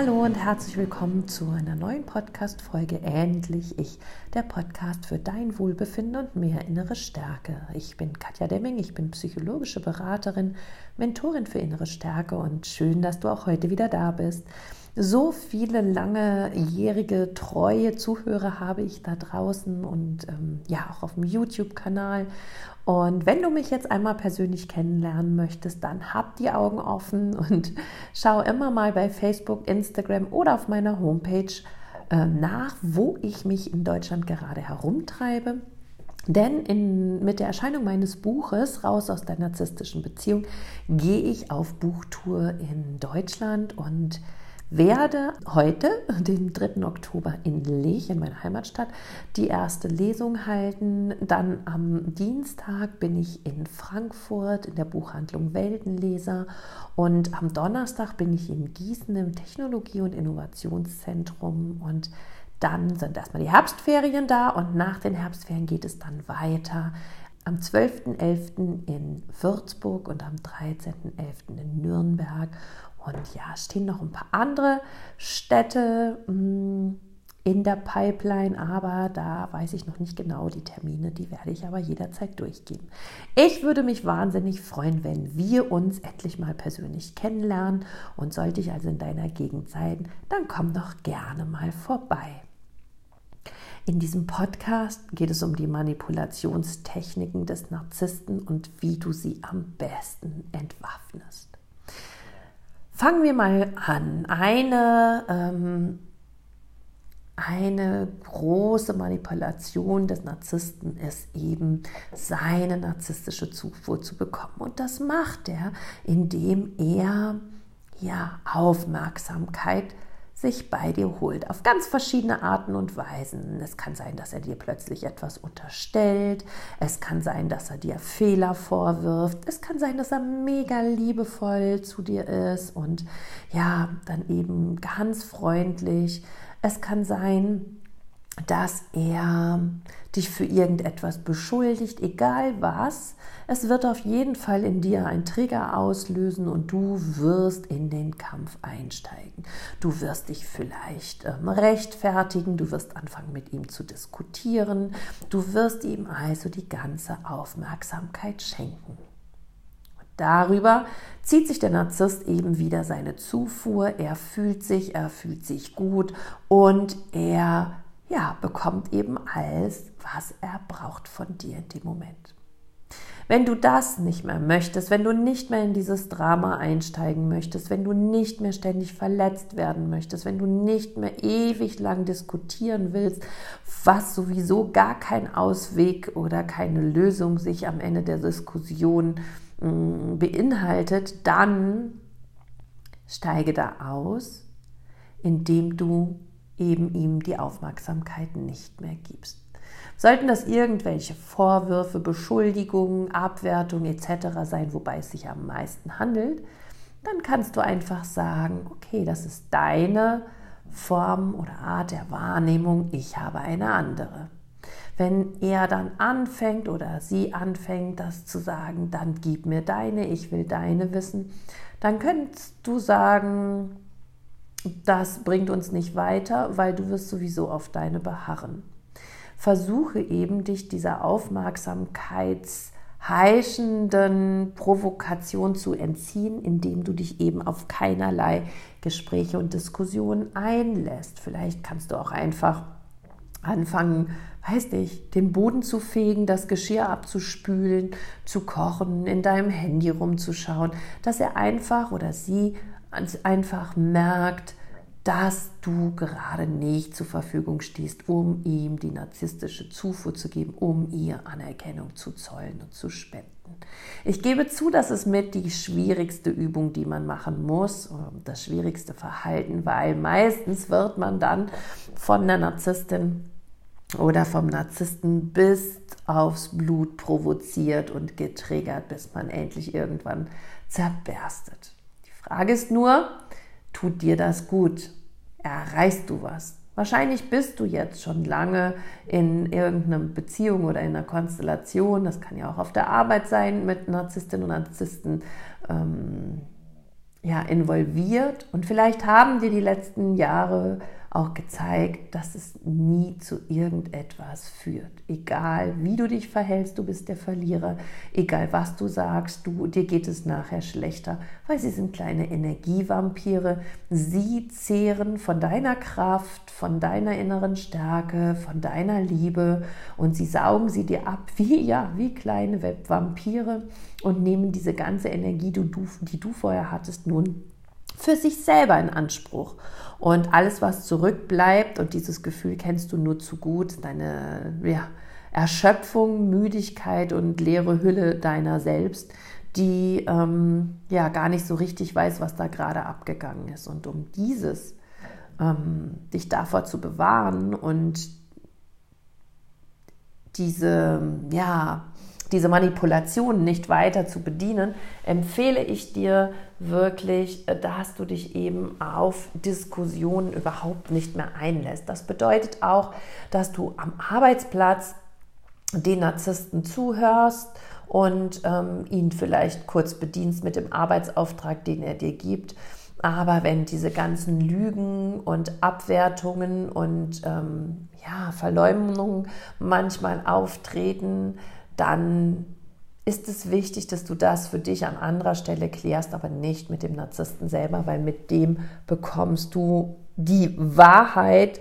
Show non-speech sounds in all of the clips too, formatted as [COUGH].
Hallo und herzlich willkommen zu einer neuen Podcast-Folge Endlich Ich, der Podcast für dein Wohlbefinden und mehr innere Stärke. Ich bin Katja Demming, ich bin psychologische Beraterin, Mentorin für innere Stärke und schön, dass du auch heute wieder da bist. So viele langejährige, treue Zuhörer habe ich da draußen und ähm, ja auch auf dem YouTube-Kanal. Und wenn du mich jetzt einmal persönlich kennenlernen möchtest, dann hab die Augen offen [LAUGHS] und schau immer mal bei Facebook, Instagram oder auf meiner Homepage äh, nach, wo ich mich in Deutschland gerade herumtreibe. Denn in, mit der Erscheinung meines Buches Raus aus der narzisstischen Beziehung gehe ich auf Buchtour in Deutschland und werde heute, den 3. Oktober in Lech, in meiner Heimatstadt, die erste Lesung halten. Dann am Dienstag bin ich in Frankfurt in der Buchhandlung Weltenleser und am Donnerstag bin ich in Gießen im Technologie- und Innovationszentrum und dann sind erstmal die Herbstferien da und nach den Herbstferien geht es dann weiter am 12.11. in Würzburg und am 13.11. in Nürnberg. Und ja, stehen noch ein paar andere Städte mm, in der Pipeline, aber da weiß ich noch nicht genau die Termine, die werde ich aber jederzeit durchgeben. Ich würde mich wahnsinnig freuen, wenn wir uns endlich mal persönlich kennenlernen und sollte ich also in deiner Gegend sein, dann komm doch gerne mal vorbei. In diesem Podcast geht es um die Manipulationstechniken des Narzissten und wie du sie am besten entwaffnest. Fangen wir mal an. Eine, ähm, eine große Manipulation des Narzissten ist eben, seine narzisstische Zufuhr zu bekommen. Und das macht er, indem er ja, Aufmerksamkeit sich bei dir holt, auf ganz verschiedene Arten und Weisen. Es kann sein, dass er dir plötzlich etwas unterstellt, es kann sein, dass er dir Fehler vorwirft, es kann sein, dass er mega liebevoll zu dir ist und ja, dann eben ganz freundlich. Es kann sein, dass er dich für irgendetwas beschuldigt, egal was. Es wird auf jeden Fall in dir ein Trigger auslösen und du wirst in den Kampf einsteigen. Du wirst dich vielleicht ähm, rechtfertigen, du wirst anfangen mit ihm zu diskutieren, du wirst ihm also die ganze Aufmerksamkeit schenken. Darüber zieht sich der Narzisst eben wieder seine Zufuhr, er fühlt sich, er fühlt sich gut und er ja, bekommt eben alles, was er braucht von dir in dem Moment. Wenn du das nicht mehr möchtest, wenn du nicht mehr in dieses Drama einsteigen möchtest, wenn du nicht mehr ständig verletzt werden möchtest, wenn du nicht mehr ewig lang diskutieren willst, was sowieso gar kein Ausweg oder keine Lösung sich am Ende der Diskussion mh, mm, beinhaltet, dann steige da aus, indem du eben ihm die Aufmerksamkeit nicht mehr gibst. Sollten das irgendwelche Vorwürfe, Beschuldigungen, Abwertungen etc. sein, wobei es sich am meisten handelt, dann kannst du einfach sagen, okay, das ist deine Form oder Art der Wahrnehmung, ich habe eine andere. Wenn er dann anfängt oder sie anfängt, das zu sagen, dann gib mir deine, ich will deine wissen, dann könntest du sagen, das bringt uns nicht weiter, weil du wirst sowieso auf deine beharren. Versuche eben, dich dieser aufmerksamkeitsheischenden Provokation zu entziehen, indem du dich eben auf keinerlei Gespräche und Diskussionen einlässt. Vielleicht kannst du auch einfach anfangen, weiß nicht, den Boden zu fegen, das Geschirr abzuspülen, zu kochen, in deinem Handy rumzuschauen, dass er einfach oder sie einfach merkt, dass du gerade nicht zur Verfügung stehst, um ihm die narzisstische Zufuhr zu geben, um ihr Anerkennung zu zollen und zu spenden. Ich gebe zu, das ist mit die schwierigste Übung, die man machen muss, das schwierigste Verhalten, weil meistens wird man dann von der Narzisstin oder vom Narzissten bis aufs Blut provoziert und getriggert, bis man endlich irgendwann zerberstet. Frage ist nur, tut dir das gut? Erreichst du was? Wahrscheinlich bist du jetzt schon lange in irgendeiner Beziehung oder in einer Konstellation. Das kann ja auch auf der Arbeit sein mit Narzisstinnen und Narzissten. Ähm, ja, involviert und vielleicht haben dir die letzten Jahre auch gezeigt, dass es nie zu irgendetwas führt. Egal wie du dich verhältst, du bist der Verlierer. Egal was du sagst, du, dir geht es nachher schlechter, weil sie sind kleine Energievampire. Sie zehren von deiner Kraft, von deiner inneren Stärke, von deiner Liebe und sie saugen sie dir ab wie, ja, wie kleine Vampire und nehmen diese ganze Energie, die du, die du vorher hattest, nun für sich selber in Anspruch. Und alles, was zurückbleibt, und dieses Gefühl kennst du nur zu gut, deine ja, Erschöpfung, Müdigkeit und leere Hülle deiner selbst, die ähm, ja gar nicht so richtig weiß, was da gerade abgegangen ist. Und um dieses, ähm, dich davor zu bewahren und diese, ja, diese Manipulation nicht weiter zu bedienen, empfehle ich dir wirklich, äh, dass du dich eben auf Diskussionen überhaupt nicht mehr einlässt. Das bedeutet auch, dass du am Arbeitsplatz den Narzissten zuhörst und ähm, ihn vielleicht kurz bedienst mit dem Arbeitsauftrag, den er dir gibt. Aber wenn diese ganzen Lügen und Abwertungen und ähm, ja, Verleumdungen manchmal auftreten, dann ist es wichtig, dass du das für dich an anderer Stelle klärst, aber nicht mit dem Narzissten selber, weil mit dem bekommst du die Wahrheit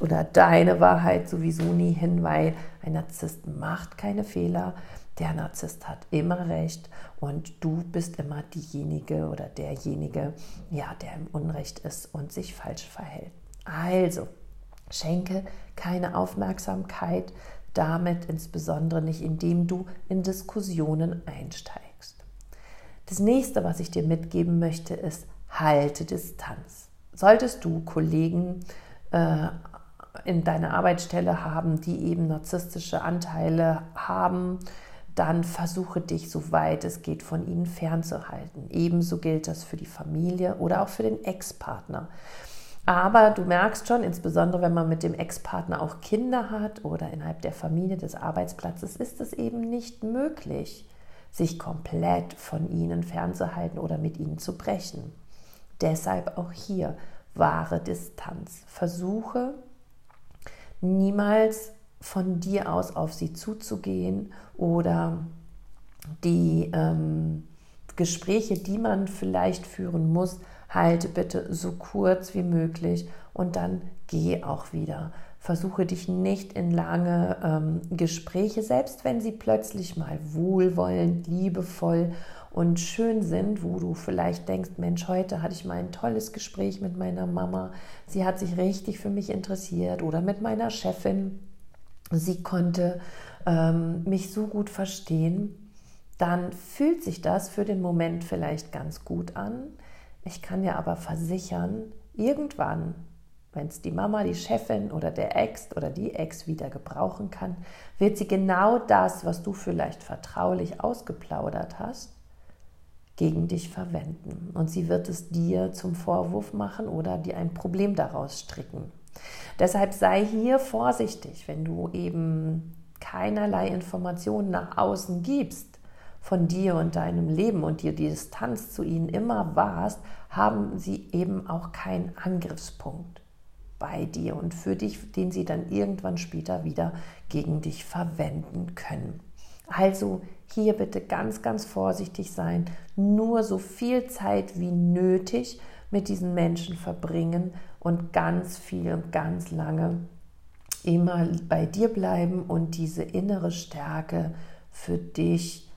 oder deine Wahrheit sowieso nie hin, weil ein Narzisst macht keine Fehler. Der Narzisst hat immer recht und du bist immer diejenige oder derjenige, ja, der im Unrecht ist und sich falsch verhält. Also, schenke keine Aufmerksamkeit damit insbesondere nicht, indem du in Diskussionen einsteigst. Das nächste, was ich dir mitgeben möchte, ist, halte Distanz. Solltest du Kollegen äh, in deiner Arbeitsstelle haben, die eben narzisstische Anteile haben, dann versuche dich, soweit es geht, von ihnen fernzuhalten. Ebenso gilt das für die Familie oder auch für den Ex-Partner. Aber du merkst schon, insbesondere wenn man mit dem Ex-Partner auch Kinder hat oder innerhalb der Familie des Arbeitsplatzes, ist es eben nicht möglich, sich komplett von ihnen fernzuhalten oder mit ihnen zu brechen. Deshalb auch hier wahre Distanz. Versuche niemals von dir aus auf sie zuzugehen oder die ähm, Gespräche, die man vielleicht führen muss, halte bitte so kurz wie möglich und dann geh auch wieder. Versuche dich nicht in lange ähm, Gespräche, selbst wenn sie plötzlich mal wohlwollend, liebevoll und schön sind, wo du vielleicht denkst, Mensch, heute hatte ich mal ein tolles Gespräch mit meiner Mama, sie hat sich richtig für mich interessiert oder mit meiner Chefin, sie konnte ähm, mich so gut verstehen, dann fühlt sich das für den Moment vielleicht ganz gut an. Ich kann dir aber versichern, irgendwann, wenn es die Mama, die Chefin oder der Ex oder die Ex wieder gebrauchen kann, wird sie genau das, was du vielleicht vertraulich ausgeplaudert hast, gegen dich verwenden. Und sie wird es dir zum Vorwurf machen oder dir ein Problem daraus stricken. Deshalb sei hier vorsichtig, wenn du eben keinerlei Informationen nach außen gibst, von dir und deinem Leben und dir die Distanz zu ihnen immer warst, haben sie eben auch keinen Angriffspunkt bei dir und für dich, den sie dann irgendwann später wieder gegen dich verwenden können. Also hier bitte ganz, ganz vorsichtig sein, nur so viel Zeit wie nötig mit diesen Menschen verbringen und ganz viel und ganz lange immer bei dir bleiben und diese innere Stärke für dich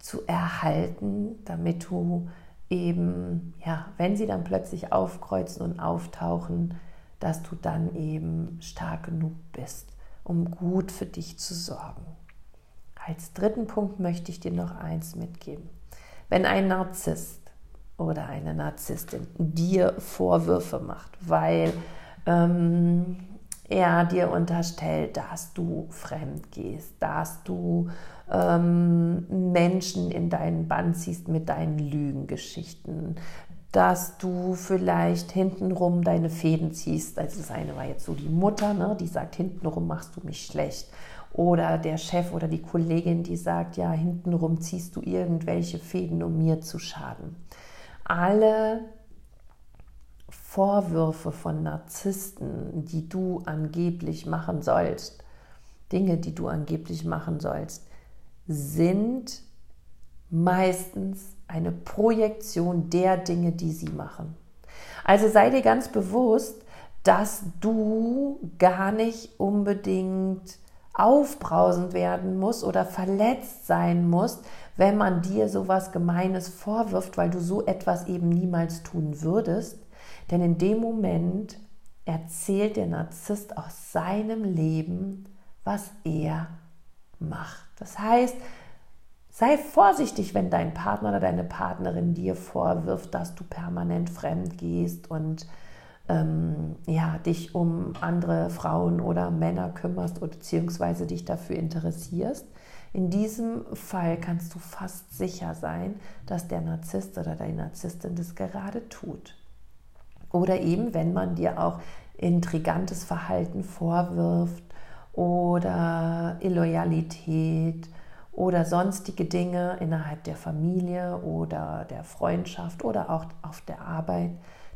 zu erhalten, damit du eben, ja, wenn sie dann plötzlich aufkreuzen und auftauchen, dass du dann eben stark genug bist, um gut für dich zu sorgen. Als dritten Punkt möchte ich dir noch eins mitgeben. Wenn ein Narzisst oder eine Narzisstin dir Vorwürfe macht, weil ähm, er dir unterstellt, dass du fremd gehst, dass du ähm, Menschen in deinen Bann ziehst mit deinen Lügengeschichten, dass du vielleicht hintenrum deine Fäden ziehst. Also das eine war jetzt so die Mutter, ne, die sagt, hintenrum machst du mich schlecht. Oder der Chef oder die Kollegin, die sagt, ja, hintenrum ziehst du irgendwelche Fäden, um mir zu schaden. alle Vorwürfe von Narzissten, die du angeblich machen sollst, Dinge, die du angeblich machen sollst, sind meistens eine Projektion der Dinge, die sie machen. Also sei dir ganz bewusst, dass du gar nicht unbedingt aufbrausend werden musst oder verletzt sein musst, wenn man dir sowas Gemeines vorwirft, weil du so etwas eben niemals tun würdest. Denn in dem Moment erzählt der Narzisst aus seinem Leben, was er macht. Das heißt, sei vorsichtig, wenn dein Partner oder deine Partnerin dir vorwirft, dass du permanent fremd gehst und ähm, ja, dich um andere Frauen oder Männer kümmerst oder beziehungsweise dich dafür interessierst. In diesem Fall kannst du fast sicher sein, dass der Narzisst oder deine Narzisstin das gerade tut. Oder eben, wenn man dir auch intrigantes Verhalten vorwirft oder Illoyalität oder sonstige Dinge innerhalb der Familie oder der Freundschaft oder auch auf der Arbeit,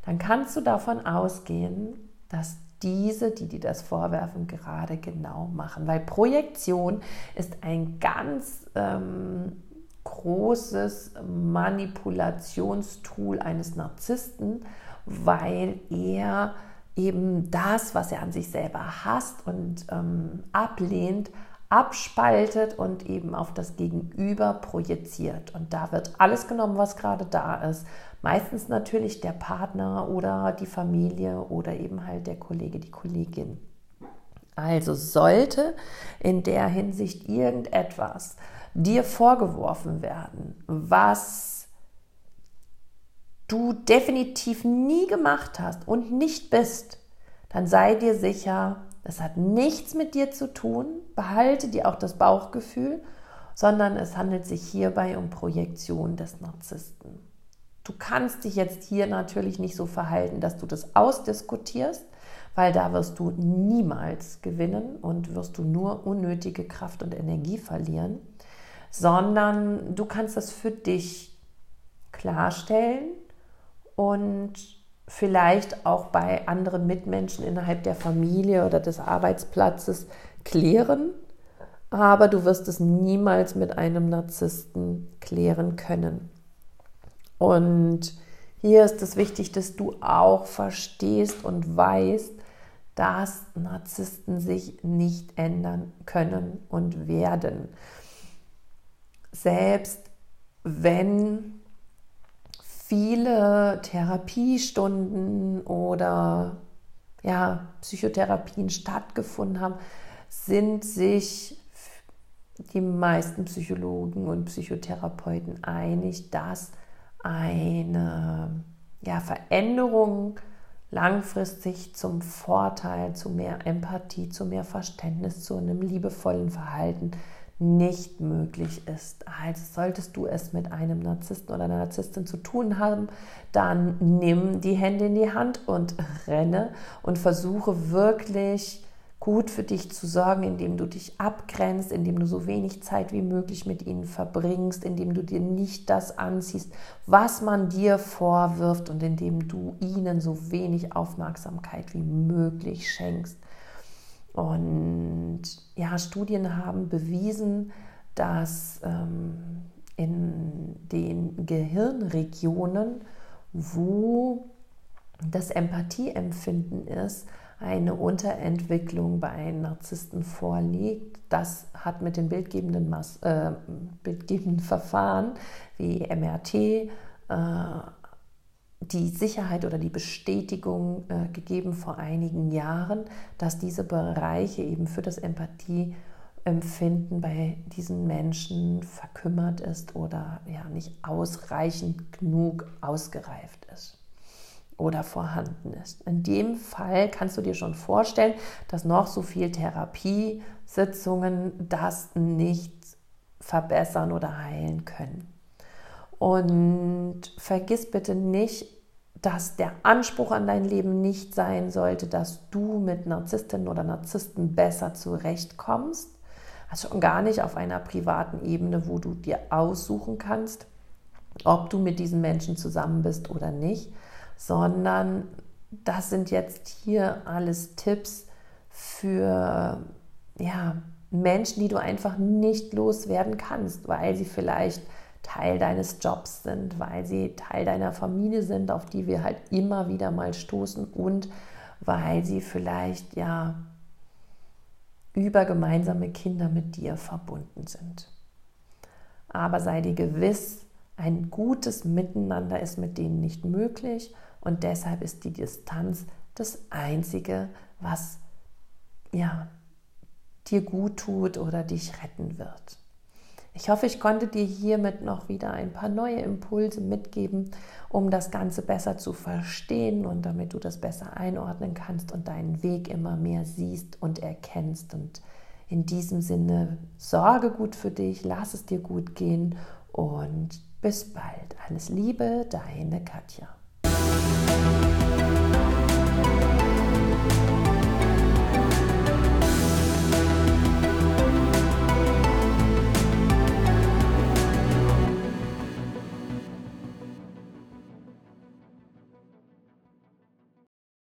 dann kannst du davon ausgehen, dass diese, die dir das vorwerfen, gerade genau machen. Weil Projektion ist ein ganz ähm, großes Manipulationstool eines Narzissten, weil er eben das, was er an sich selber hasst und ähm, ablehnt, abspaltet und eben auf das Gegenüber projiziert. Und da wird alles genommen, was gerade da ist. Meistens natürlich der Partner oder die Familie oder eben halt der Kollege, die Kollegin. Also sollte in der Hinsicht irgendetwas dir vorgeworfen werden, was du definitiv nie gemacht hast und nicht bist, dann sei dir sicher, das hat nichts mit dir zu tun. Behalte dir auch das Bauchgefühl, sondern es handelt sich hierbei um Projektion des Narzissten. Du kannst dich jetzt hier natürlich nicht so verhalten, dass du das ausdiskutierst, weil da wirst du niemals gewinnen und wirst du nur unnötige Kraft und Energie verlieren, sondern du kannst das für dich klarstellen und vielleicht auch bei anderen Mitmenschen innerhalb der Familie oder des Arbeitsplatzes klären, aber du wirst es niemals mit einem Narzissten klären können. Und hier ist es wichtig, dass du auch verstehst und weißt, dass Narzissten sich nicht ändern können und werden. Selbst wenn viele Therapiestunden oder ja, Psychotherapien stattgefunden haben, sind sich die meisten Psychologen und Psychotherapeuten einig, dass eine ja, Veränderung langfristig zum Vorteil, zu mehr Empathie, zu mehr Verständnis, zu einem liebevollen Verhalten nicht möglich ist. Also solltest du es mit einem Narzissten oder einer Narzisstin zu tun haben, dann nimm die Hände in die Hand und renne und versuche wirklich gut für dich zu sorgen, indem du dich abgrenzt, indem du so wenig Zeit wie möglich mit ihnen verbringst, indem du dir nicht das anziehst, was man dir vorwirft und indem du ihnen so wenig Aufmerksamkeit wie möglich schenkst. Und ja, Studien haben bewiesen, dass ähm, in den Gehirnregionen, wo das Empathieempfinden ist, eine Unterentwicklung bei Narzissten vorliegt. Das hat mit den bildgebenden, Mas äh, bildgebenden Verfahren wie MRT, äh, die Sicherheit oder die Bestätigung äh, gegeben vor einigen Jahren, dass diese Bereiche eben für das Empathieempfinden bei diesen Menschen verkümmert ist oder ja nicht ausreichend genug ausgereift ist oder vorhanden ist. In dem Fall kannst du dir schon vorstellen, dass noch so viel Therapiesitzungen das nicht verbessern oder heilen können. Und vergiss bitte nicht, dass der Anspruch an dein Leben nicht sein sollte, dass du mit Narzisstinnen oder Narzissten besser zurechtkommst. Also schon gar nicht auf einer privaten Ebene, wo du dir aussuchen kannst, ob du mit diesen Menschen zusammen bist oder nicht, sondern das sind jetzt hier alles Tipps für ja, Menschen, die du einfach nicht loswerden kannst, weil sie vielleicht Teil deines Jobs sind, weil sie Teil deiner Familie sind, auf die wir halt immer wieder mal stoßen und weil sie vielleicht ja über gemeinsame Kinder mit dir verbunden sind. Aber sei dir gewiss, ein gutes Miteinander ist mit denen nicht möglich und deshalb ist die Distanz das Einzige, was ja, dir gut tut oder dich retten wird. Ich hoffe, ich konnte dir hiermit noch wieder ein paar neue Impulse mitgeben, um das Ganze besser zu verstehen und damit du das besser einordnen kannst und deinen Weg immer mehr siehst und erkennst. Und in diesem Sinne, sorge gut für dich, lass es dir gut gehen und bis bald. Alles Liebe, deine Katja.